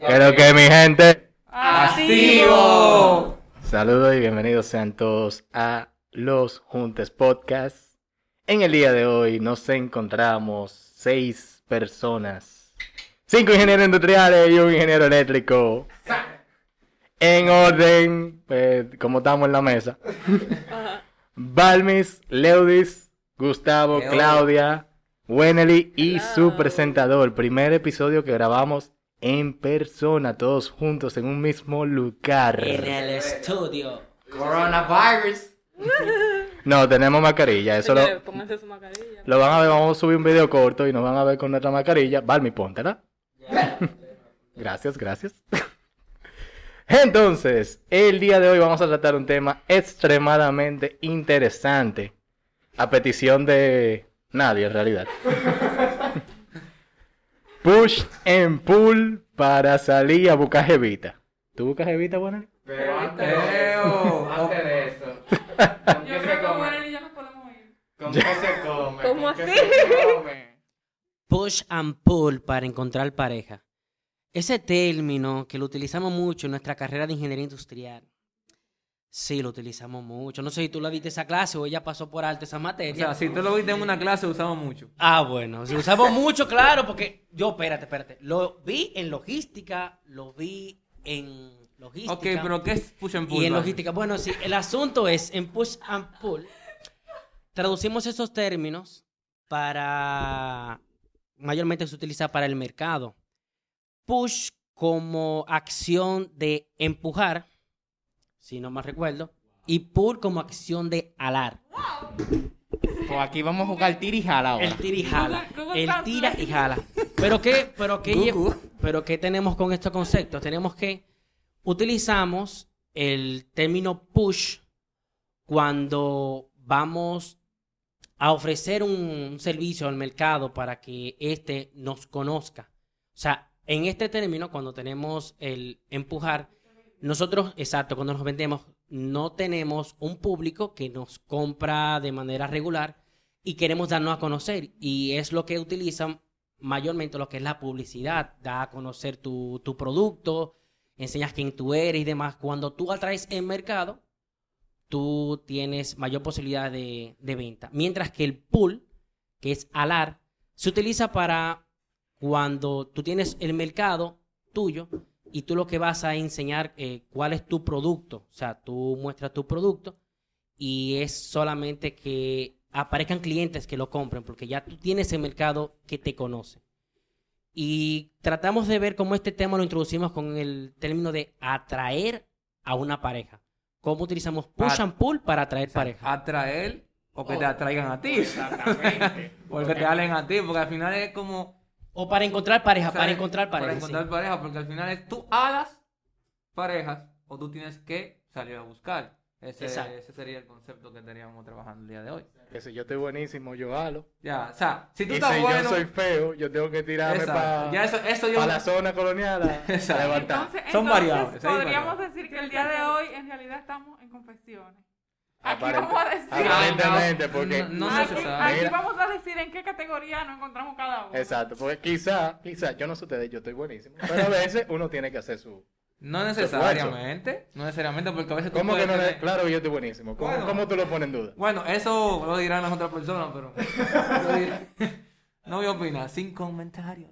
Pero que mi gente, ¡Activo! saludos y bienvenidos sean todos a los Juntes Podcast. En el día de hoy nos encontramos seis personas, cinco ingenieros industriales y un ingeniero eléctrico. En orden, pues, como estamos en la mesa. Balmis, Leudis, Gustavo. Claudia, Wenely y su presentador. Primer episodio que grabamos en persona, todos juntos en un mismo lugar. En el estudio. Coronavirus. No, tenemos mascarilla, eso lo, pónganse su mascarilla. lo van a ver, vamos a subir un video corto y nos van a ver con nuestra mascarilla. Balmi, póntela. Gracias, gracias. Entonces, el día de hoy vamos a tratar un tema extremadamente interesante. A petición de nadie, en realidad. Push and pull para salir a buscar jevita. ¿Tú buscas jevita, buena? Pero antes de eso, antes de eso, ¿con qué Yo come? Juan y yo nos podemos ir. ¿Con qué se come? ¿Cómo ¿Con qué así? se come? Push and pull para encontrar pareja. Ese término que lo utilizamos mucho en nuestra carrera de ingeniería industrial. Sí, lo utilizamos mucho. No sé si tú la viste esa clase o ella pasó por alto esa O materia. sea, si tú lo viste en una clase, usamos mucho. Ah, bueno, si usamos mucho, claro, porque yo, espérate, espérate. Lo vi en logística, lo vi en logística. Ok, pero ¿qué es push and pull? Y en logística, bueno, sí, el asunto es, en push and pull, traducimos esos términos para, mayormente se utiliza para el mercado. Push como acción de empujar, si no mal recuerdo, y pull como acción de alar. Pues aquí vamos a jugar tira y jala ahora. El tira y jala. El tira y jala. ¿Pero qué, pero qué, pero tenemos con estos conceptos? Tenemos que utilizamos el término push cuando vamos a ofrecer un, un servicio al mercado para que éste nos conozca. O sea, en este término, cuando tenemos el empujar, nosotros, exacto, cuando nos vendemos, no tenemos un público que nos compra de manera regular y queremos darnos a conocer. Y es lo que utilizan mayormente lo que es la publicidad, da a conocer tu, tu producto, enseñas quién tú eres y demás. Cuando tú atraes en mercado, tú tienes mayor posibilidad de, de venta. Mientras que el pull, que es alar, se utiliza para cuando tú tienes el mercado tuyo y tú lo que vas a enseñar eh, cuál es tu producto. O sea, tú muestras tu producto y es solamente que aparezcan clientes que lo compren porque ya tú tienes el mercado que te conoce. Y tratamos de ver cómo este tema lo introducimos con el término de atraer a una pareja. ¿Cómo utilizamos push At- and pull para atraer O sea, pareja? Atraer o que Oh. te atraigan a ti. Exactamente. o que te hablen a ti, porque al final es como... O para encontrar pareja, o sea, para encontrar pareja. Para sí. encontrar pareja, porque al final es tú hagas parejas o tú tienes que salir a buscar. Ese, Exacto. ese sería el concepto que estaríamos trabajando el día de hoy. Que si yo estoy buenísimo, yo halo. Ya, o sea, si tú Y estás si bueno... yo soy feo, yo tengo que tirarme para Ya eso, eso yo... la zona colonial a Exacto. levantar. Entonces, Son entonces variables, podríamos variables. decir que el día de hoy en realidad estamos en confesiones. Aquí Aparente- vamos a decir. Aparentemente, porque... No, no aquí, vamos a decir en qué categoría nos encontramos cada uno. Exacto, porque quizá, quizá, yo no sé ustedes, yo estoy buenísimo. Pero a veces uno tiene que hacer su... No necesariamente, no necesariamente, porque a veces tú ¿Cómo que no? tener- Claro que yo estoy buenísimo. ¿Cómo, Bueno. cómo tú lo pones en duda? Bueno, eso lo dirán las otras personas, pero no voy a opinar, sin comentarios.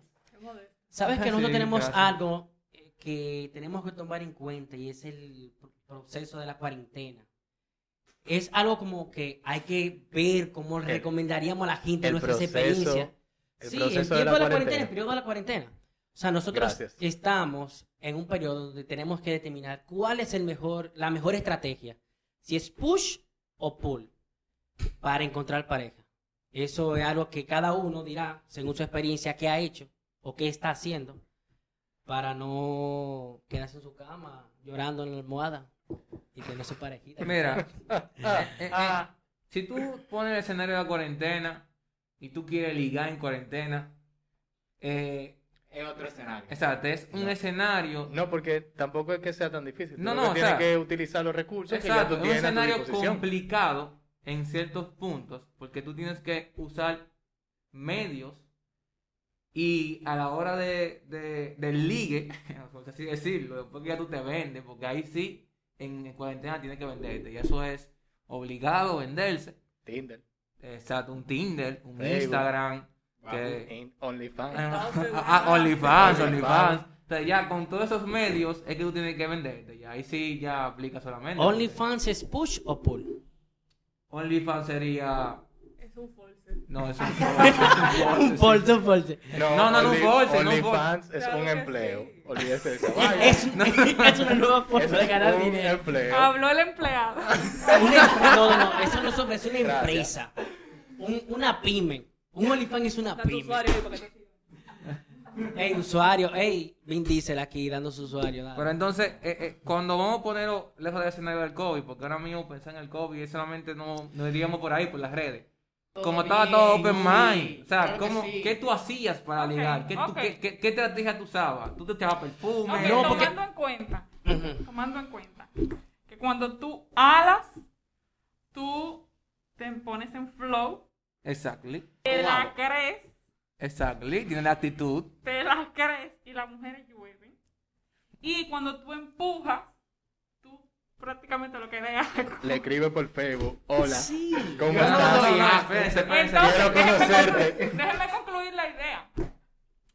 Sabes que Sí, nosotros tenemos gracias. algo que tenemos que tomar en cuenta y es el pr- proceso de la cuarentena. Es algo como que hay que ver cómo El- recomendaríamos a la gente nuestras proceso- experiencias. el sí, el de tiempo la de la cuarentena, cuarentena. el periodo de la cuarentena. O sea, nosotros Gracias. estamos en un periodo donde tenemos que determinar cuál es el mejor, la mejor estrategia. Si es push o pull para encontrar pareja. Eso es algo que cada uno dirá, según su experiencia, qué ha hecho o qué está haciendo para no quedarse en su cama llorando en la almohada y tener su parejita. Mira, eh, eh, ah, si tú pones el escenario de la cuarentena y tú quieres ligar en cuarentena, eh, Es otro escenario. exacto, es un No. escenario no, porque tampoco es que sea tan difícil. Tú No, no, tienes sea, que utilizar los recursos que ya Exacto, tú es un tienes a tu escenario complicado en ciertos puntos porque tú tienes que usar medios Y a la hora de, de- del ligue, por así decirlo, después que ya tú te vendes, porque ahí sí, en cuarentena tienes que venderte. Y eso es obligado venderse. Tinder, Exacto, un Tinder, un Facebook. Instagram. Que, en OnlyFans. Ah, Entonces, ah, OnlyFans, OnlyFans. Entonces ya con todos esos medios es que tú tienes que venderte. Y ahí sí ya aplica solamente. ¿OnlyFans es push o pull? OnlyFans sería. Es un false. No, es un es un. Force, un. No, no, no, Only- no OnlyFans es Claro un empleo. sí. Olvídese de vaina. Es, es una nueva forma Eso de ganar un dinero. empleo. Habló el empleado. Una- no, no, no, eso no es, es una Gracias. empresa. Un- una pyme. Un OnlyFans es una pyme. usuario. Ey, usuario, ey, Vin Diesel aquí dando su usuario. dale. Pero entonces, eh, eh, cuando vamos a ponerlo lejos del escenario del COVID, porque ahora mismo pensar en el COVID es solamente no, no iríamos por ahí, por las redes. Como estaba todo open mind. O sea, Claro que ¿cómo, sí. ¿qué tú hacías para ligar? ¿Qué, tú- qué, qué- qué estrategia tú usabas? ¿Tú te echabas perfume? No, porque- tomando en cuenta, tomando en cuenta que cuando tú alas, tú te pones en flow, Exactly. te la crees, Exactly. Tiene la actitud. te la crees y las mujeres llueven. Y cuando tú empujas, tú prácticamente lo que le haces. Le escribe por Facebook. Hola. Sí. ¿Cómo No, estás? no, no, espérense, espérense. Entonces, Quiero déjeme conocerte. concluir- déjeme concluir la idea.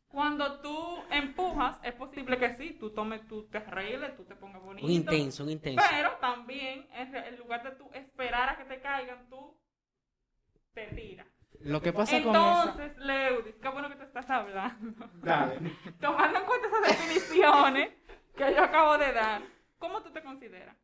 Cuando tú empujas, es posible que sí, tú tomes, tú te arregles, tú te pongas bonito. Un intenso, un intenso. Pero también, en lugar de tú esperar a que te caigan, tú te tiras. Lo que pasa con eso. Entonces, Leudis, qué bueno que tú estás hablando. Dale. Tomando en cuenta esas definiciones que yo acabo de dar, ¿cómo tú te consideras?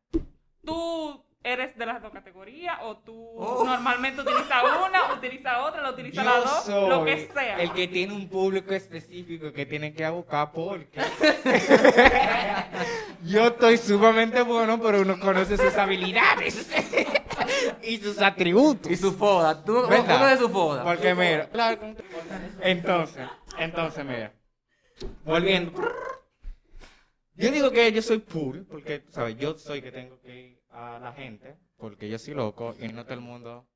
¿Tú eres de las dos categorías o tú Oh. normalmente utilizas una, utilizas otra, la utilizas las dos, soy lo que sea? el que tiene un público específico que tiene que buscar porque yo estoy sumamente bueno, pero uno conoce sus habilidades y sus atributos. Y su foda. Tú, ¿Verdad? uno de su foda. Porque mira, entonces, entonces mira, volviendo. Yo digo que yo soy pool, porque, ¿sabes? Yo soy que tengo que ir a la gente, porque yo soy loco y no todo el mundo.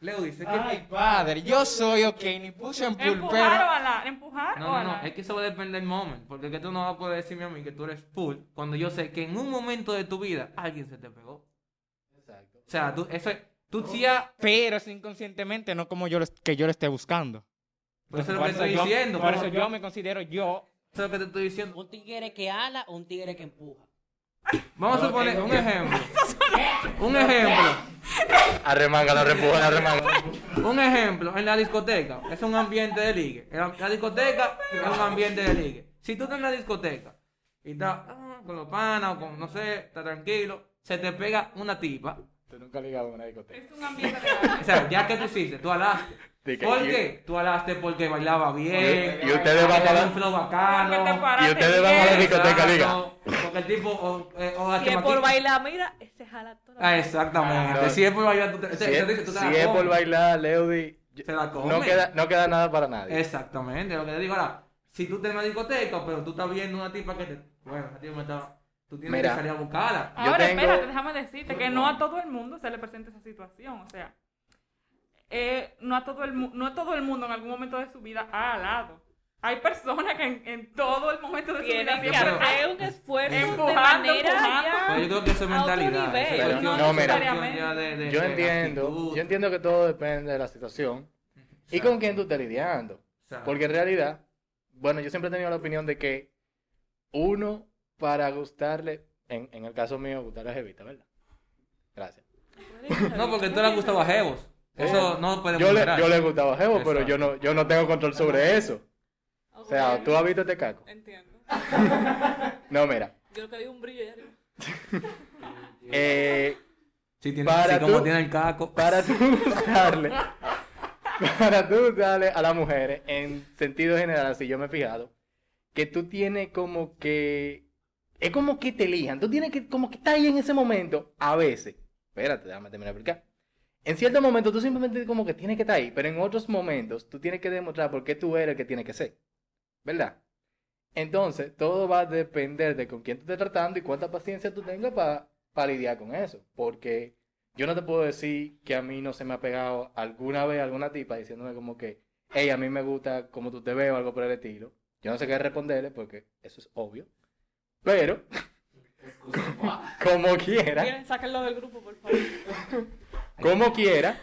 Leo dice que. Ay, padre, yo soy ok, ni puse en pool, ¿Empujar o pero. alar? ¿Empujar o No, no, es que eso va a depender del momento. Porque es que tú no vas a poder decirme a mí que tú eres full cuando yo sé que en un momento de tu vida alguien se te pegó. Exacto. O sea, tú, eso es. Tú sí ya. Pero es inconscientemente, no como yo lo, que yo lo esté buscando. Por eso es lo que estoy yo- diciendo. Por eso yo me considero yo. Eso es lo que te estoy diciendo. Un tigre que ala o un tigre que empuja. Vamos a suponer un ejemplo. Un ejemplo. Arremanga, la reempuja, la remanga. Un ejemplo, en la discoteca, es un ambiente de ligue. En La discoteca es un ambiente de ligue. Si tú estás en la discoteca y estás ah, con los panas o con, no sé, estás tranquilo, se te pega una tipa. Tú nunca has ligado en una discoteca. Es un ambiente real. O sea, ya que tú hiciste, tú alaste. De que- ¿Por qué? Tú alaste porque bailaba bien. Y ustedes van a la- un flow te bacano. Y ustedes van a la discoteca. liga. exacto, Porque el tipo, o, eh, o Que chamaquita- por bailar, mira, se jala toda la Ah, exactamente. Ah, no. Si es por bailar, tú te, Si te- te es, tú te si es por bailar, Leody, Se la come. no queda, no queda nada para nadie. Exactamente, lo que te digo ahora, si tú estás en una discoteca, pero tú estás viendo una tipa que te. Bueno, esa tipa me está. Tú tienes Mira. que salir a buscarla. Yo Ahora, tengo- espérate, déjame decirte que no a todo el mundo se le presenta esa situación. O sea, eh, no, a todo el, no a todo el mundo en algún momento de su vida ha alado. Hay personas que en, en todo el momento de su vida siempre pero- hacer un esfuerzo de Empujando, manera empujando. ya Pero yo creo que eso es mentalidad. eso es no, es mira. de- de- Yo de entiendo, actitud. yo entiendo que todo depende de la situación y con quién tú estés lidiando. Porque en realidad, bueno, yo siempre he tenido la opinión de que uno para gustarle, en, en el caso mío, gustarle a Jevita, ¿verdad? Gracias. No, porque tú le gustaba a Jevos. Eso no puede Yo le, yo le gustaba a Jevo, pero yo no, yo no tengo control sobre eso. O sea, tú has visto este caco. Entiendo. No, mira. Yo que vi un brillo allá arriba. Eh, Sí, tiene, Para sí, como tú- tiene el caco. para tú gustarle, para tú gustarle a las mujeres, en sentido general, así yo me he fijado, que tú tienes como que, es como que te elijan, tú tienes que, como que estar ahí en ese momento, a veces, espérate, déjame terminar de explicar. En ciertos momentos tú simplemente como que tienes que estar ahí, pero en otros momentos tú tienes que demostrar por qué tú eres el que tiene que ser, ¿verdad? Entonces, todo va a depender de con quién tú estés tratando y cuánta paciencia tú tengas para lidiar con eso. Porque yo no te puedo decir que a mí no se me ha pegado alguna vez alguna tipa diciéndome como que, hey, a mí me gusta cómo tú te ves o algo por el estilo. Yo no sé qué responderle porque eso es obvio. Pero, como quiera, Miren, sáquenlo del grupo, por favor. como quiera,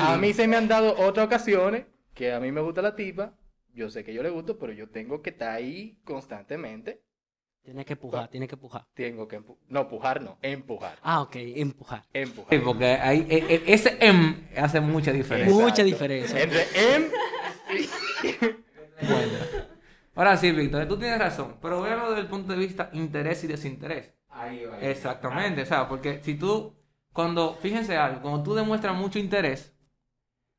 a mí se me han dado otras ocasiones que a mí me gusta la tipa. Yo sé que yo le gusto, pero yo tengo que estar ahí constantemente. Tiene que empujar, tiene que empujar. Tengo que empu- no, empujar no, empujar. Ah, ok, empujar. Empujar. Sí, porque ahí, e- e- ese M hace mucha diferencia. Mucha diferencia. Entre em Bueno. Ahora sí, Víctor, tú tienes razón, pero véalo desde el punto de vista interés y desinterés. Exactamente, o sea, porque si tú, cuando, fíjense algo, cuando tú demuestras mucho interés,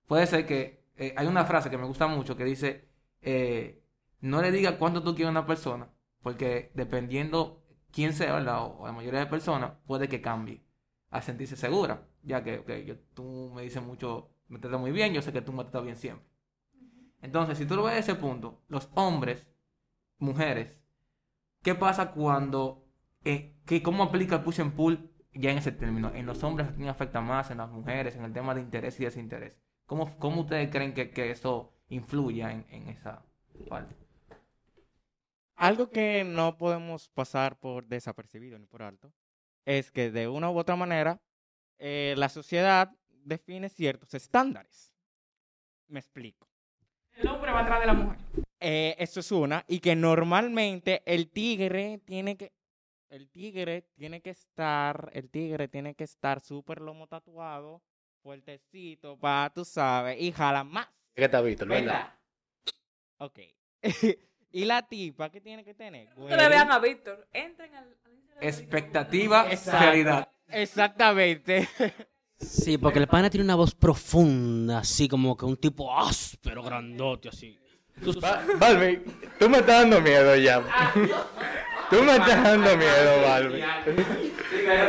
puede ser que, eh, hay una frase que me gusta mucho que dice, eh, no le digas cuánto tú quieres a una persona, porque dependiendo quién sea. O la mayoría de personas, puede que cambie a sentirse segura, ya que, ok, yo- tú me dices mucho, me tratas muy bien, yo sé que tú me tratas bien siempre. Entonces, si tú lo ves a ese punto, los hombres, mujeres, ¿qué pasa cuando, eh, cómo aplica el push and pull ya en ese término? En los hombres a quién afecta más, en las mujeres, en el tema de interés y desinterés. ¿Cómo, cómo ustedes creen que, que eso influya en, en esa parte? Algo que no podemos pasar por desapercibido ni por alto es que de una u otra manera eh, la sociedad define ciertos estándares. Me explico. El hombre va atrás de la mujer. Eh, eso es una, y que normalmente el tigre tiene que, el tigre tiene que estar, el tigre tiene que estar súper lomo tatuado, fuertecito, pa, tú sabes, y jala más. ¿Qué está visto, verdad? Ok. y la tipa, ¿qué tiene que tener? Ustedes vean a Víctor. Entren al, Expectativa, Exacto. realidad. Exactamente. Sí, porque el pana tiene una voz profunda, así como que un tipo áspero, grandote, así. Balbi, tú me estás dando miedo ya. Tú me estás dando miedo, Balbi.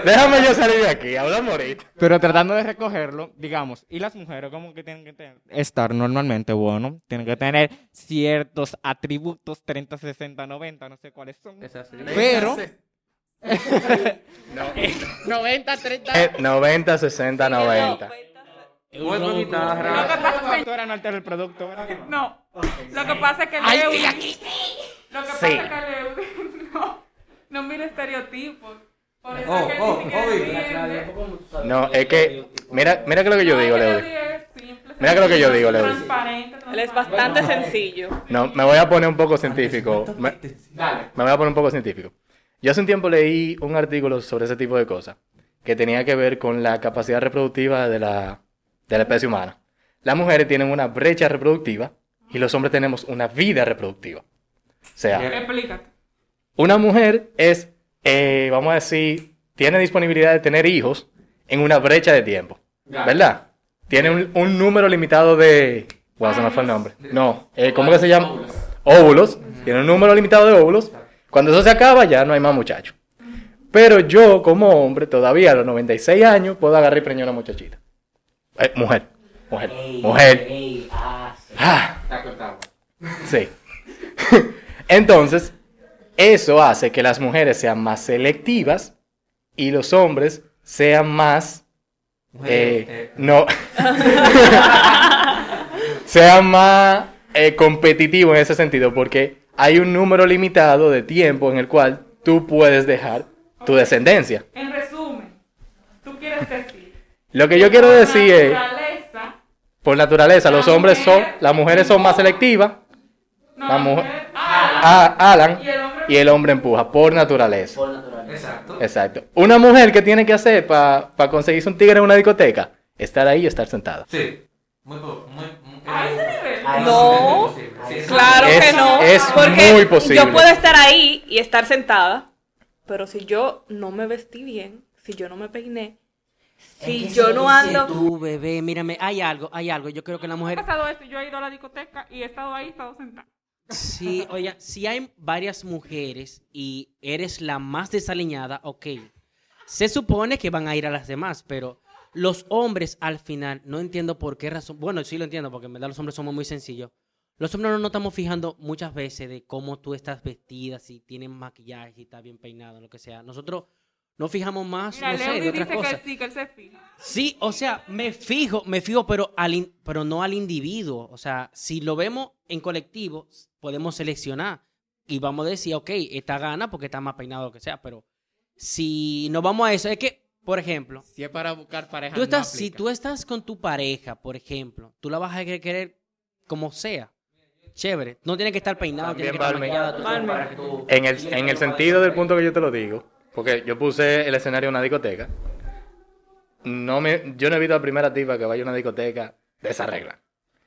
Déjame yo salir de aquí, hablamos ahorita. Pero tratando de recogerlo, digamos, y las mujeres como que tienen que tener, estar normalmente, bueno, tienen que tener ciertos atributos 30, 60, 90, no sé cuáles son. Es así. Pero No. 90, 30. Eh, 90, 60, 90. Vuelvo Lo que pasa es que no altera el producto, ¿verdad? No. Lo que pasa es que Ay, aquí Lo que Sí. pasa es que Leo no, estereotipos. Por eso Oh, es que oh, ni siquiera oh, entiende. No, es que, mira, mira que lo que yo digo, simple, Mira que lo que yo digo, Leo. Transparente, Él es bastante sencillo. No, me voy a poner un poco científico. Me, me voy a poner un poco científico. Yo hace un tiempo leí un artículo sobre ese tipo de cosas que tenía que ver con la capacidad reproductiva de la, de la especie humana. Las mujeres tienen una brecha reproductiva y los hombres tenemos una vida reproductiva. O sea, Explícate. Una mujer es, eh, vamos a decir, tiene disponibilidad de tener hijos en una brecha de tiempo. ¿Verdad? Tiene un, un número limitado de... Wow, se me fue el nombre. No, eh, ¿cómo que se llama? Óvulos. Tiene un número limitado de óvulos. Cuando eso se acaba, ya no hay más muchachos. Pero yo, como hombre, todavía a los 96 años, puedo agarrar y preñar a una muchachita. Eh, mujer. Mujer. Mujer. Ah. Sí. Entonces, eso hace que las mujeres sean más selectivas y los hombres sean más... eh, no. sean más eh, competitivos en ese sentido, porque hay un número limitado de tiempo en el cual tú puedes dejar tu descendencia. En resumen, tú quieres decir. Lo que yo quiero decir es, naturaleza, por naturaleza, La los hombres son, las mujeres son más selectivas, no, La mujer- ala, a- Alan, y el hombre y el hombre empuja, por naturaleza. Exacto. Exacto. Una mujer que tiene que hacer para conseguirse un tigre en una discoteca, estar ahí y estar sentada. Sí. Muy, muy, muy- a ese nivel. No. Sí, sí, sí. Claro Es- que no. es porque muy posible. yo puedo estar ahí y estar sentada, pero si yo no me vestí bien, si yo no me peiné, si yo no ando... Tú, bebé, mírame, hay algo, hay algo. Yo creo que la Ha mujer... pasado esto, yo he ido a la discoteca y he estado ahí, he estado sentada. Sí, oye, si hay varias mujeres y eres la más desaliñada, ok. Se supone que van a ir a las demás, pero los hombres al final, no entiendo por qué razón. Bueno, sí lo entiendo, porque en verdad los hombres somos muy sencillos. Los hombres no nos estamos fijando muchas veces de cómo tú estás vestida, si tienes maquillaje, si estás bien peinado, lo que sea. Nosotros no fijamos más, Mira, no sé, de otras dice que cosas. sí, que él se fija. Sí, o sea, me fijo, me fijo, pero, al in- pero no al individuo. O sea, si lo vemos en colectivo, podemos seleccionar y vamos a decir, ok, esta gana porque está más peinado o lo que sea, pero si no vamos a eso, es que, por ejemplo, Si es para buscar pareja, tú no si tú estás con tu pareja, por ejemplo, tú la vas a querer- como sea. Chévere, no tiene que estar peinado, tiene que estar maquillada. que En el, en el sentido del punto que yo te lo digo, porque yo puse el escenario en una discoteca, no me, yo no he visto a la primera tipa que vaya a una discoteca de esa regla.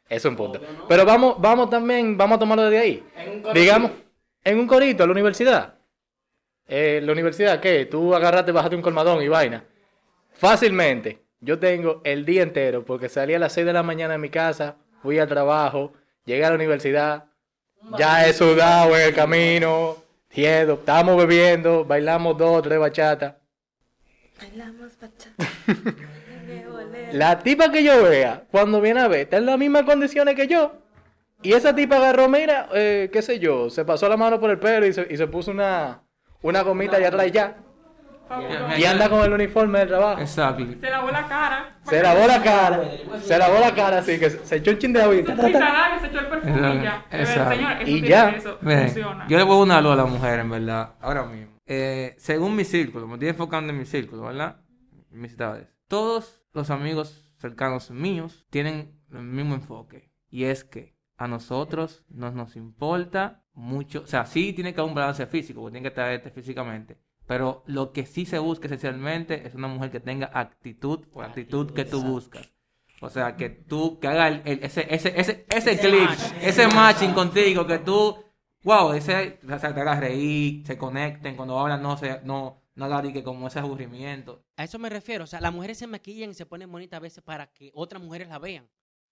Eso es un punto. Pero vamos, vamos también, vamos a tomarlo de ahí. Digamos, en un corito, a la universidad. Eh, la universidad, ¿qué? Tú agarraste, bajaste un colmadón y vaina. Fácilmente, yo tengo el día entero, porque salí a las 6 de la mañana de mi casa, fui al trabajo, llegué a la universidad, ya he sudado en el camino, tiedo, estamos bebiendo, bailamos dos, tres bachatas. Bailamos bachata. La tipa que yo vea, cuando viene a ver, está en las mismas condiciones que yo. Y esa tipa agarró, mira, eh, qué sé yo, se pasó la mano por el pelo y se, y se puso una, una gomita allá atrás y ya. Y anda con el uniforme del trabajo. Exacto. Se lavó la cara. Se lavó la cara, se lavó la cara así, que se echó un chin de se echó el perfume y ya. Exacto. Señor, eso Y ya. eso, funciona. yo le voy a una luz a la mujer, en verdad, ahora mismo. Eh, según mi círculo, me estoy enfocando en mi círculo, ¿verdad? Mis. Todos los amigos cercanos míos tienen el mismo enfoque. Y es que a nosotros no nos importa mucho. O sea, sí tiene que haber un balance físico, porque tiene que estar este físicamente. Pero lo que sí se busca esencialmente es una mujer que tenga actitud o actitud que tú buscas. O sea, que tú, que haga el- el- ese, ese, ese, ese click, ese matching contigo, que tú, wow, ese, o sea, te hagas reír, se conecten, cuando hablan no se, no, no de que como ese aburrimiento. A eso me refiero. O sea, las mujeres se maquillan y se ponen bonitas a veces para que otras mujeres la vean.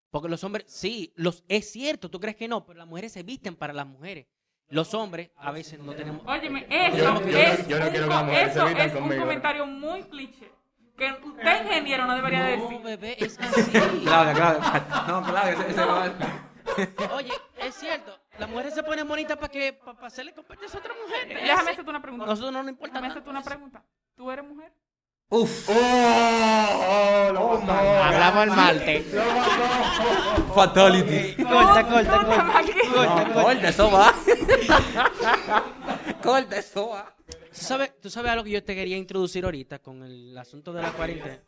Porque los hombres, sí, los, es cierto, tú crees que no, pero las mujeres se visten para las mujeres. Los hombres a veces no tenemos. Óyeme, eso no es, yo no un, co- eso es un comentario muy cliché. Que usted ingeniero no debería No, decir. bebé, es así. Claudia, Claudia, no, Claudia, ese, ese va- Oye, es cierto, las mujeres se ponen bonitas para que para, hacerle competencia a otras mujeres. Es Déjame hacerte una pregunta. Nosotros no nos importa Déjame hacerte una pregunta. ¿Tú eres mujer? Uf, Oh, lo mató. Hablamos el martes. fatality. Corta, corta, corta. Corta, eso va. corta, eso va. ¿Tú sabes, tú sabes algo que yo te quería introducir ahorita con el asunto de la cuarentena.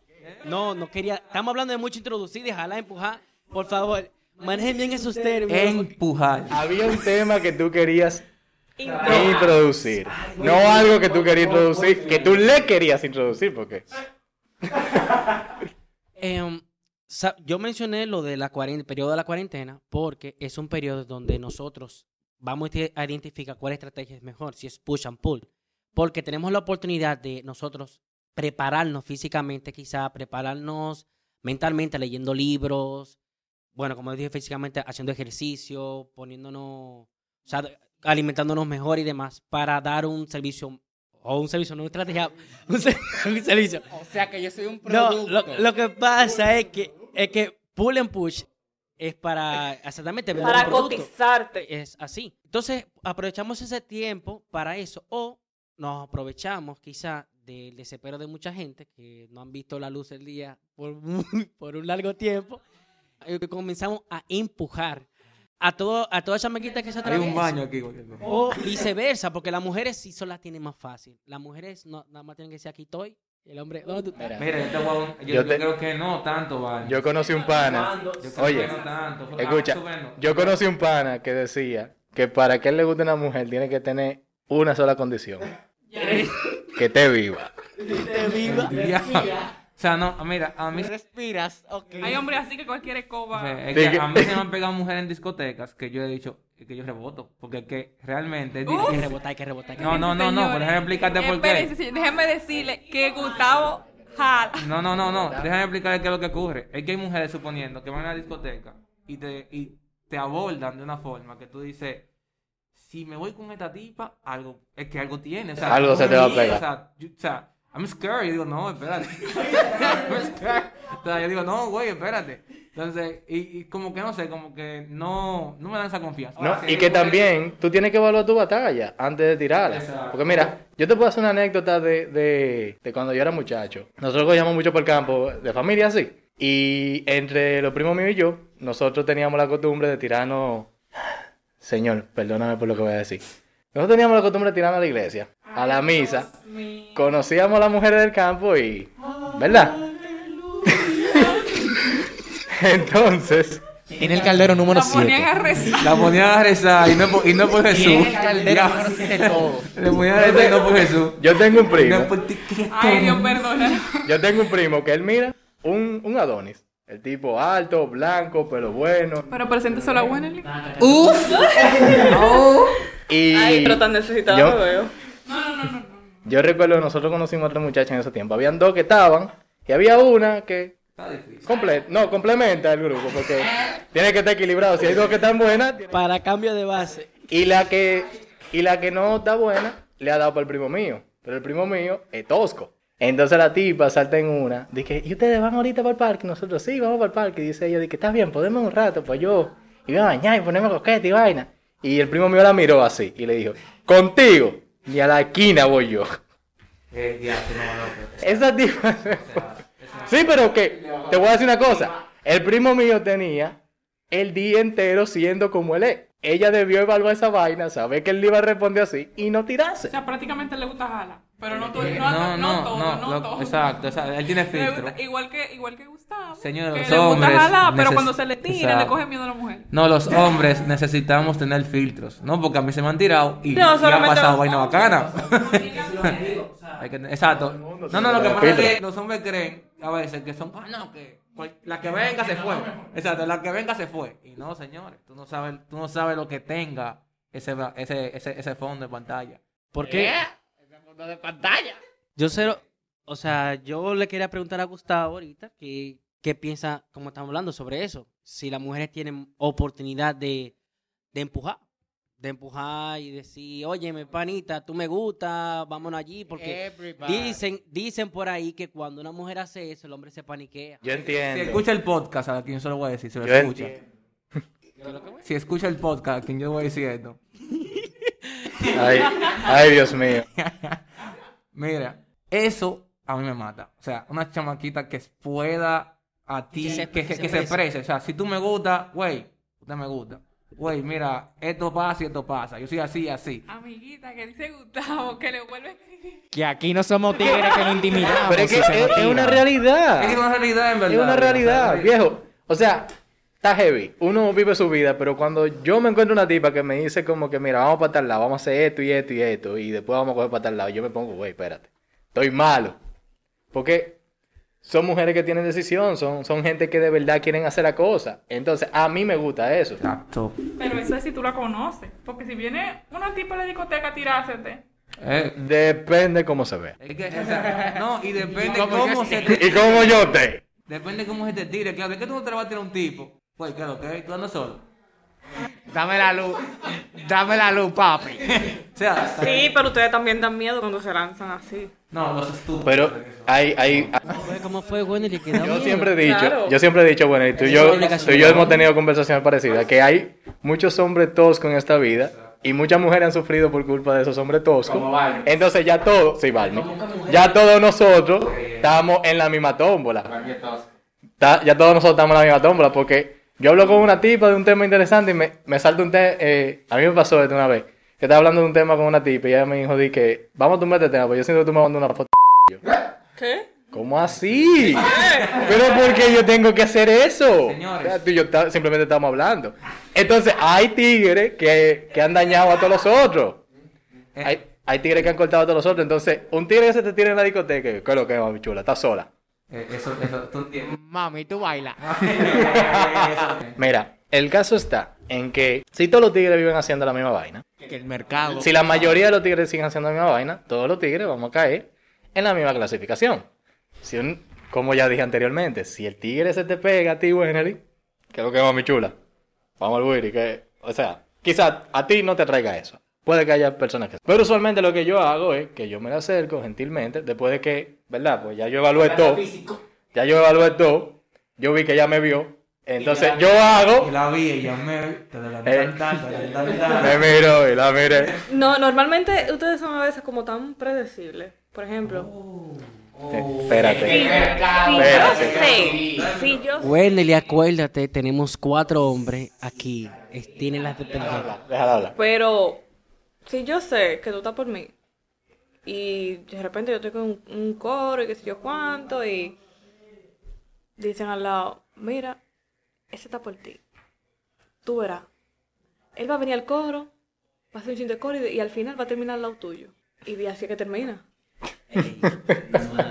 No, no quería. Estamos hablando de mucho introducir, dejarla empujar. Por favor, manejen bien esos términos. Empujar. Había un tema que tú querías introducir. No algo que tú querías introducir, que tú le querías introducir, porque. Sa- yo mencioné lo del periodo de la cuarentena porque es un periodo donde nosotros vamos a identificar cuál estrategia es mejor, si es push and pull. Porque tenemos la oportunidad de nosotros prepararnos físicamente, quizá prepararnos mentalmente leyendo libros, bueno, como dije, físicamente haciendo ejercicio, poniéndonos, o sea, alimentándonos mejor y demás, para dar un servicio, o un servicio, no una estrategia, un, ser- un servicio O sea que yo soy un no, producto. lo, lo que pasa es que, es que pull and push es para exactamente vender Para cotizarte. Es así. Entonces, aprovechamos ese tiempo para eso o nos aprovechamos quizá del desespero de mucha gente que no han visto la luz del día por, por un largo tiempo y que comenzamos a empujar a todo a toda esa maquita que se Hay atraviesa. un baño aquí. O viceversa, porque las mujeres sí son las tienen más fácil. Las mujeres no, nada más tienen que decir aquí estoy. y El hombre, ¿dónde tú estás? Mira, yo, te voy a un- yo- Yo yo te- creo que no tanto, vale. Yo conocí un pana. Yo creo Oye, que no tanto. Ah, escucha, súbelo. yo conocí un pana que decía que para que él le guste una mujer tiene que tener una sola condición. Que esté viva. Ya. O sea, no, mira, a mí, Respiras, ok. Hay hombres así que cualquier o escoba. sea, es que a mí se me han pegado mujeres en discotecas que yo he dicho que yo reboto. Porque es que realmente Hay que rebotar, hay que rebotar. hay que No, no, no, no, pero déjame explicarte por qué. Déjeme decirle que Gustavo jala. No, no, no, no. Déjame explicar qué es lo que ocurre. Es que hay mujeres suponiendo que van a la discoteca y te, y te abordan de una forma que tú dices, si me voy con esta tipa, algo, es que algo tiene. O sea, Algo se te va a pegar. O sea, yo- o sea, I'm scared. Yo digo, no, espérate. I'm scared. O sea, yo digo, no, güey, espérate. Entonces, y, y como que no sé, como que no, no me dan esa confianza. No, Ahora, si y que también tú tienes que evaluar tu batalla antes de tirarla. Exacto. Porque mira, yo te puedo hacer una anécdota de, de, de cuando yo era muchacho. Nosotros cogíamos mucho por el campo de familia así. Y entre los primos míos y yo, nosotros teníamos la costumbre de tirarnos... Señor, perdóname por lo que voy a decir. Nosotros teníamos la costumbre de tirarnos a la iglesia, a la misa. Conocíamos a las mujeres del campo y... ¿Verdad? Entonces... En el caldero número La ponían 7. a rezar. La ponían a rezar y no, por- y no por Jesús. En el caldero Ya. número 7 todo. Le ponían a rezar y no por Jesús. Yo tengo un primo. No por ti, Cristo. Ay, Dios perdona. Yo tengo un primo que él mira un, un Adonis. El tipo alto, blanco, pelo bueno. Pero presénteselo a Wenely. Y Ay, pero tan necesitado yo- lo veo. yo recuerdo, nosotros conocimos a otra muchacha en ese tiempo. Habían dos que estaban y había una que Está difícil. comple- no, complementa el grupo porque tiene que estar equilibrado. Si hay dos que están buenas tiene- Para cambio de base. y la que y la que no está buena le ha dado por el primo mío. Pero el primo mío es tosco. Entonces la tipa salta en una, dice, ¿y ustedes van ahorita para el parque? Nosotros, sí, vamos para el parque. Y dice ella, dice, está bien, podemos un rato, pues yo, y voy a bañar y ponerme coquete y vaina. Y el primo mío la miró así y le dijo, contigo, ni a la esquina voy yo. Eh, ya, no, que- Esa tipa. Sí, pero que, te voy a decir una cosa. El primo mío tenía el día entero siendo como él es. Ella debió evaluar esa vaina, saber que él le iba a responder así y no O tirarse. sea, prácticamente le gusta jala. Pero no todo. No, No, no, todo, no, no lo- todo. exacto, exacto, él tiene filtro. gusta- igual que igual que Gustavo. Señor, que los le gusta hombres jalar, pero cuando se le tira le coge miedo a la mujer. No, los hombres necesitamos tener filtros, ¿no? Porque a mí se me han tirado y, No, y ha pasado vaina bacana. Exacto. No, no, lo que pasa es que los hombres creen a veces que son, ah, no, que la que venga se fue. Exacto, la que venga se fue. Y no, señores, tú no sabes, tú no sabes lo que tenga ese, ese, ese, ese fondo de pantalla. ¿Por qué? Yo cero, o sea, yo le quería preguntar a Gustavo ahorita que qué piensa, como estamos hablando sobre eso, si las mujeres tienen oportunidad de, de empujar, de empujar y decir, oye, mi panita, tú me gusta, vámonos allí, porque dicen, dicen por ahí que cuando una mujer hace eso, el hombre se paniquea. Yo Si entiendo. escucha el podcast, a quien yo se lo voy a decir, si lo Yo escucha. entiendo. Si escucha el podcast, a quien yo voy a decir esto. Ay, ay, Dios mío. Mira, eso a mí me mata. O sea, una chamaquita que pueda a ti, Que se- que, se. O sea, si tú me gusta, güey, usted me gusta. Güey, mira, esto pasa y esto pasa. Yo soy así y así. Amiguita, que dice Gustavo, que le vuelve a escribir. Que aquí no somos tigres que no intimidamos. Pero es que es, una realidad. Es que es una realidad, en verdad. Es una realidad, viejo. O sea, está heavy. Uno vive su vida, pero cuando yo me encuentro una tipa que me dice como que, mira, vamos para tal lado, vamos a hacer esto y esto y esto, y después vamos a coger para tal lado, yo me pongo, güey, espérate. Estoy malo. Porque son mujeres que tienen decisión, son, son gente que de verdad quieren hacer la cosa. Entonces, a mí me gusta eso. Exacto. Pero eso es si tú la conoces. Porque si viene una tipa a la discoteca a tirársete. Eh, Depende cómo se ve. es que, o sea, no, y depende cómo se te... Y como yo te. Depende cómo se te tire. Claro, es que tú no te le vas a tirar a un tipo. Güey, claro, que tú andas solo. Dame la luz. Dame la luz, papi. O sea, Sí, pero ustedes también dan miedo cuando se lanzan así. no, los estúpidos. Pero hay, hay, ¿Cómo fue, bueno, le quedó Yo siempre he dicho, Claro. yo siempre he dicho, bueno, y tú y yo, tú y yo hemos tenido conversaciones parecidas, que hay muchos hombres toscos en esta vida y muchas mujeres han sufrido por culpa de esos hombres toscos. Entonces ya todos, sí, Barney, ya todos nosotros estamos en la misma tómbola. Ya todos nosotros estamos en la misma tómbola porque yo hablo con una tipa de un tema interesante y me, me salta un tema, a mí me pasó esto una vez, que estaba hablando de un tema con una tipa y ella me dijo, di que vamos a tumbar este tema, pero yo siento que tú me mandas una foto. ¿Qué? ¿Cómo así? Pero ¿por qué yo tengo que hacer eso? Señores. O sea, tú y yo simplemente estamos hablando. Entonces, hay tigres que, que han dañado a todos los otros. Eh, Hay, hay tigres que han cortado a todos los otros. Entonces, un tigre que se te tira en la discoteca, ¿qué es lo que es, mami chula? Está sola. Eh, eso, eso, tú entiendes. Mami, tú baila. Mira, el caso está en que si todos los tigres viven haciendo la misma vaina, Que el mercado. si la mayoría de los tigres siguen haciendo la misma vaina, todos los tigres vamos a caer en la misma clasificación. Si un, como ya dije anteriormente, si el tigre se te pega a ti, Wenely, que es lo que es mami chula, vamos al Wiri, que, o sea, quizás a ti no te traiga eso. Puede que haya personas que... Pero usualmente lo que yo hago es que yo me le acerco gentilmente, después de que, ¿verdad? Pues ya yo evalué todo. Ya yo evalué todo. Yo vi que ella me vio. Entonces yo hago, Y la vi y llamé. tal, tal, Eh. me miro y la miré. No, normalmente ustedes son a veces como tan predecibles. Por ejemplo, Espérate. si yo Espérate. sé, si yo Wendell, acuérdate, tenemos cuatro hombres aquí. Tienen las de perder. Déjala hablar. Pero si yo sé que tú estás por mí y de repente yo tengo un, un coro y qué sé yo cuánto y dicen al lado, mira, ese está por ti. Tú verás. Él va a venir al coro, va a hacer un chin de coro y, y al final va a terminar al lado tuyo. Y de así es que termina.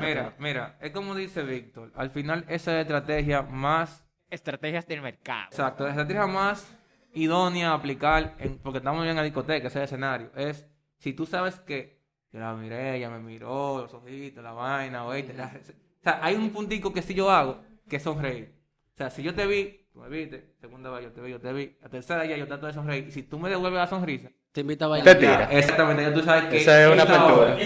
Mira, mira, es como dice Víctor. Al final, esa es la estrategia más. Estrategias del mercado. Exacto, la estrategia más idónea a aplicar, en, porque estamos en la discoteca, ese es el escenario. Es si tú sabes que yo la miré, ella me miró, los ojitos, la vaina, oíste, la- o sea, hay un puntico que si yo hago, que es sonreír. O sea, si yo te vi, tú me viste, segunda vez yo te vi, yo te vi, la tercera ya yo trato de sonreír. Y si tú me devuelves la sonrisa, Te invito a Te bailar. tira. exactamente, ya tú sabes que. Esa es una apertura.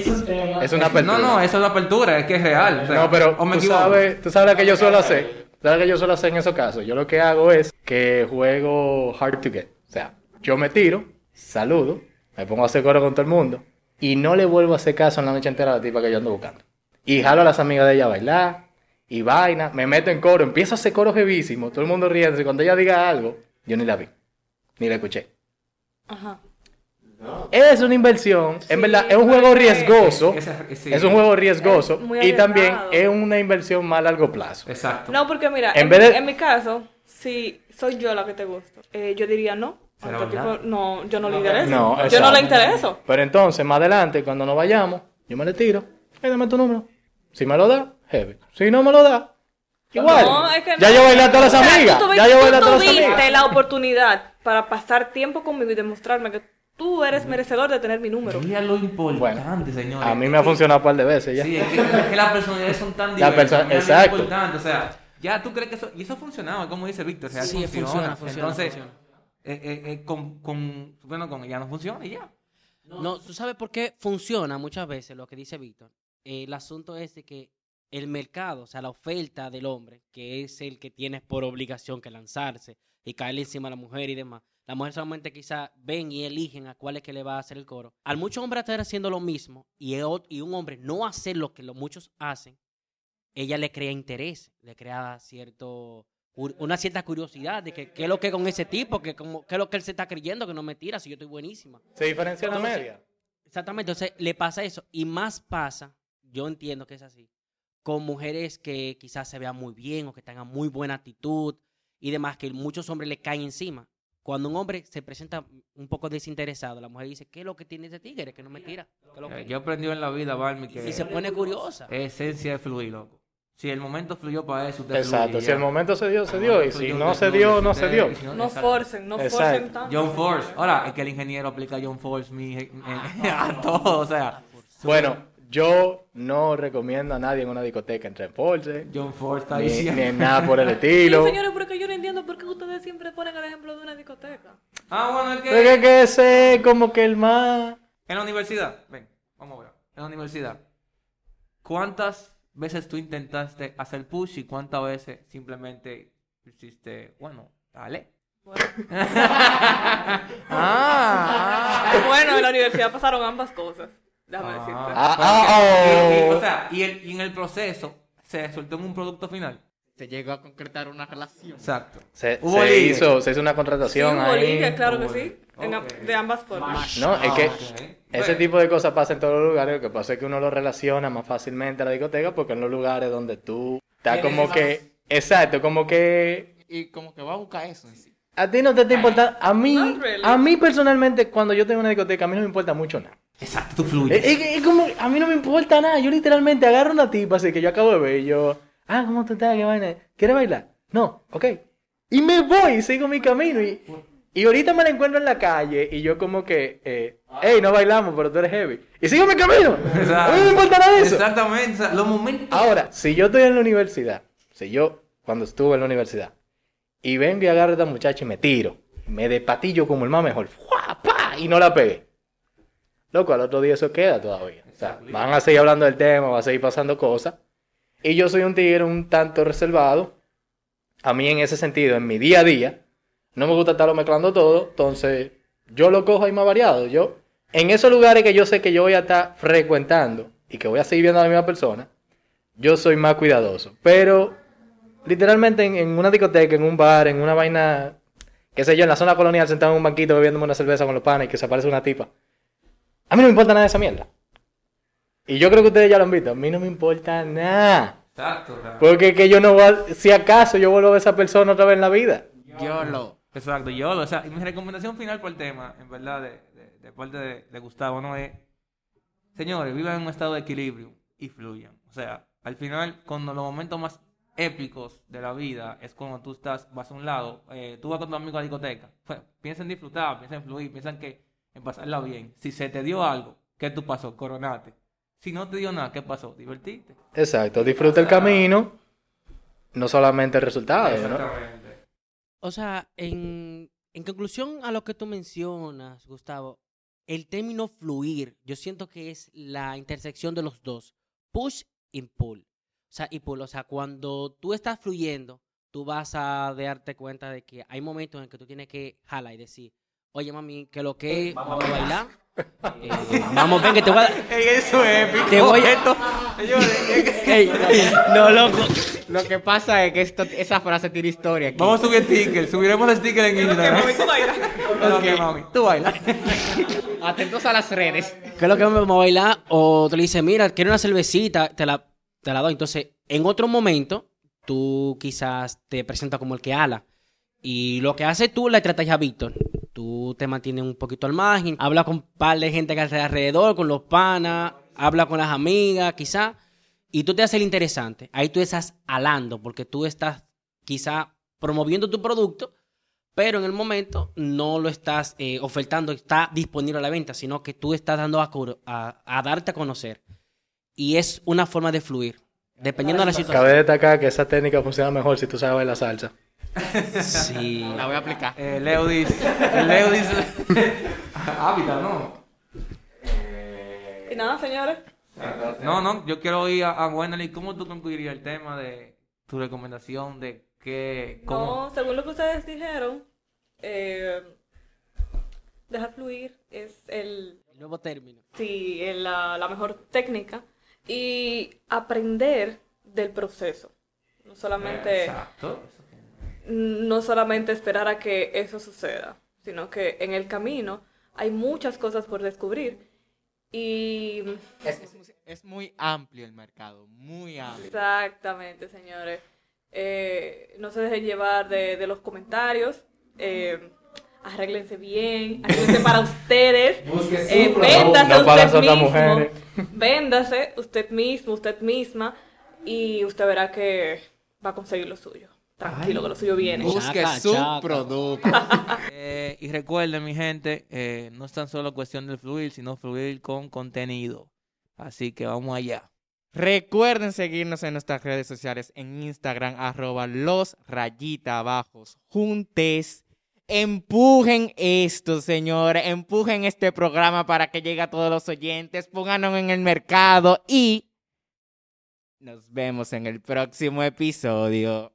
Es una apertura. No, no, eso es una apertura, es que es real. o sea, No, pero o me tú equivoco. sabes, tú sabes lo que yo suelo hacer. ¿Tú ¿Sabes que yo suelo hacer en esos casos? Yo lo que hago es que juego hard to get. O sea, yo me tiro, saludo, me pongo a hacer coro con todo el mundo y no le vuelvo a hacer caso en la noche entera a la tipa que yo ando buscando. Y jalo a las amigas de ella a bailar y vaina, me meto en coro, empiezo a hacer coro jevísimo, todo el mundo riendo y cuando ella diga algo, yo ni la vi, ni la escuché. Ajá. Es una inversión, en verdad, es un juego riesgoso. Es un juego riesgoso y también es una inversión más a largo plazo. Exacto. No, porque mira, En en, vez de- en mi caso, si soy yo la que te gusto, eh, yo diría no. Tipo, no, yo no le intereso. No, yo no le intereso. Pero entonces, más adelante, cuando nos vayamos, yo me le tiro. Hey, dame tu número. Si me lo da, heavy. Si no me lo da, igual. No, es que ya no. yo bailé a todas las O sea, amigas. Tú, ya yo bailé a todas las tuviste amigas. la oportunidad para pasar tiempo conmigo y demostrarme que tú eres merecedor de tener mi número. Mira lo importante, señores. A mí me ha funcionado un par de veces ya. Sí, es que, es que las personalidades son tan La diversas. perso- mira lo exacto. importante, o sea, ya tú crees que eso. Y eso funcionaba, como dice Víctor. O sea, Sí, funciona, funciona, Entonces, funciona. eh, eh, eh, con, con, bueno, con ella no funciona y ya. No, tú sabes por qué funciona muchas veces lo que dice Víctor. Eh, el asunto es de que el mercado, o sea, la oferta del hombre, que es el que tiene por obligación que lanzarse y caerle encima a la mujer y demás. La mujer solamente quizá ven y eligen a cuál es que le va a hacer el coro. Al muchos hombres estar haciendo lo mismo y, el y un hombre no hacer lo que los muchos hacen, ella le crea interés, le crea cierto una cierta curiosidad de que qué es lo que con ese tipo, que como, qué es lo que él se está creyendo, que no me tira si yo estoy buenísima. Se diferencia la Entonces, media. Exactamente, entonces le pasa eso. Y más pasa, yo entiendo que es así, con mujeres que quizás se vean muy bien o que tengan muy buena actitud y demás, que muchos hombres le caen encima. Cuando un hombre se presenta un poco desinteresado, la mujer dice, ¿qué es lo que tiene ese tigre que no me tira? ¿Qué es lo que-?" Eh, Yo aprendí en la vida, Barmy, que Y se pone curiosa. esencia es fluir, loco. Si el momento fluyó para eso, usted Exacto. fluye, Si ya. el momento se dio, se dio. Y si no se dio, no se dio. No forcen, no Exacto. forcen tanto. John Force. Ahora, es que el ingeniero aplica John Force mi, eh, a todo, o sea. Bueno, yo no recomiendo a nadie en una discoteca entrar en Force. John Force está Ni, diciendo. ni en nada por el Sí, estilo. señores, porque yo no entiendo por qué ustedes siempre ponen el ejemplo de una discoteca. Ah, bueno, es Porque que. es que ese es como que el más. En la universidad, ven, vamos a ver. En la universidad, ¿cuántas veces tú intentaste hacer push y cuántas veces simplemente hiciste, bueno, dale? Bueno, ah, bueno, en la universidad pasaron ambas cosas. Déjame decirte. Ah, ah, que- y- y- oh. o sea, y, el- y en el proceso se resultó en un producto final. Se llegó a concretar una relación. Exacto. Se, Hubo se hizo, se hizo una Sí, contratación hubo ahí. claro que sí. En de ambas formas. No, es que Ah, ese Bueno, tipo de cosas pasa en todos los lugares. Lo que pasa es que uno lo relaciona más fácilmente a la discoteca porque en los lugares donde tú estás como más- que. Exacto, como que. Y como que va a buscar eso en sí. A ti no te está importando. A mí, really. a mí personalmente, cuando yo tengo una discoteca, a mí no me importa mucho nada. Exacto, tú Es, fluyes. es como, a mí no me importa nada. Yo literalmente agarro una tipa así que yo acabo de ver y yo, ah, ¿cómo tú estás? ¿Qué vaina? ¿Quieres bailar? No, ok. Y me voy y sigo mi camino. Y, y ahorita me la encuentro en la calle y yo como que, eh, hey, no bailamos, pero tú eres heavy. Y sigo mi camino. A mí no me importa nada de eso. Exactamente, o sea, los momentos. Ahora, si yo estoy en la universidad, si yo, cuando estuve en la universidad, y vengo y agarro a esta muchacha y me tiro, me despatillo como el más mejor, ¡fua! ¡pa! y no la pegué. Loco, al otro día eso queda todavía. O sea, van a seguir hablando del tema, va a seguir pasando cosas. Y yo soy un tigre un tanto reservado. a mí en ese sentido, en mi día a día, no me gusta estarlo mezclando todo, entonces yo lo cojo ahí más variado. Yo, en esos lugares que yo sé que yo voy a estar frecuentando y que voy a seguir viendo a la misma persona, yo soy más cuidadoso. Pero literalmente en, en una discoteca, en un bar, en una vaina, qué sé yo, en la zona colonial, sentado en un banquito bebiéndome una cerveza con los panes y que se aparece una tipa. A mí no me importa nada de esa mierda. Y yo creo que ustedes ya lo han visto. A mí no me importa nada. Exacto. o sea, Porque que yo no voy a- si acaso yo vuelvo a ver a esa persona otra vez en la vida. Yo lo. Exacto, yo, o sea, y mi recomendación final por el tema, en verdad, de, de, de parte de, de Gustavo, ¿no? Es, señores, vivan en un estado de equilibrio y fluyan. O sea, al final, cuando los momentos más épicos de la vida es cuando tú estás, vas a un lado, eh, tú vas con tu amigo a la discoteca, pues, piensa en disfrutar, piensa en fluir, piensa en que, en pasarla bien. Si se te dio algo, ¿qué tú pasó? Coronate. Si no te dio nada, ¿qué pasó? Divertiste. Exacto, disfruta el camino, no solamente el resultado, ¿no? Exactamente. O sea, en, en conclusión a lo que tú mencionas, Gustavo, el término fluir, yo siento que es la intersección de los dos, push y pull. O sea, y pull, o sea, cuando tú estás fluyendo, tú vas a darte cuenta de que hay momentos en que tú tienes que jalar y decir, oye mami, que lo que es, vamos a bailar. Eh, vamos, ven que te voy a dar... Ey, eso es épico. Te voy a- Esto, Ey, no, loco. Lo que pasa es que esto, esa frase tiene historia aquí. Vamos a subir stickers, subiremos el sticker en Instagram. Ok, Ok. mami, tú bailas. Atentos a las redes. ¿Qué es lo que vamos a bailar? O te le dice, mira, quiero una cervecita, te la, te la doy. Entonces, en otro momento, tú quizás te presentas como el que ala. Y lo que hace tú, la estrategia Víctor. Tú te mantienes un poquito al margen, habla con un par de gente que está alrededor, con los panas, habla con las amigas, quizás. Y tú te haces el interesante. Ahí tú estás alando, porque tú estás quizá promoviendo tu producto, pero en el momento no lo estás eh, ofertando, está disponible a la venta, sino que tú estás dando a, a- a darte a conocer. Y es una forma de fluir, dependiendo de la situación. Cabe destacar que esa técnica funciona mejor si tú sabes bailar salsa. Sí. La voy a aplicar. Eh, Leo dice. Leo dice. Hábitat, ¿no? Y nada, señores. No, no, yo quiero ir a, a Wendelin. ¿Cómo tú concluirías el tema de tu recomendación de que. Cómo... No, según lo que ustedes dijeron, eh, dejar fluir es el, El nuevo término. sí, el- la, la mejor técnica y aprender del proceso. No solamente, Exacto. No solamente esperar a que eso suceda, sino que en el camino hay muchas cosas por descubrir y Es, es muy- es muy amplio el mercado, muy amplio. Exactamente, señores. Eh, no se dejen llevar de, de los comentarios. Eh, arréglense bien. Arréglense para ustedes. Eh, véndase No usted mismo. mujeres. Véndase usted mismo, usted misma. Y usted verá que va a conseguir lo suyo. Tranquilo, que lo suyo viene. Busque Chaca, su chaca. producto. Eh, y recuerden, mi gente, eh, no es tan solo cuestión de fluir, sino fluir con contenido. Así que vamos allá. Recuerden seguirnos en nuestras redes sociales en Instagram, arroba los rayita bajos juntes. Empujen esto, señores. Empujen este programa para que llegue a todos los oyentes. Pónganlo en el mercado y nos vemos en el próximo episodio.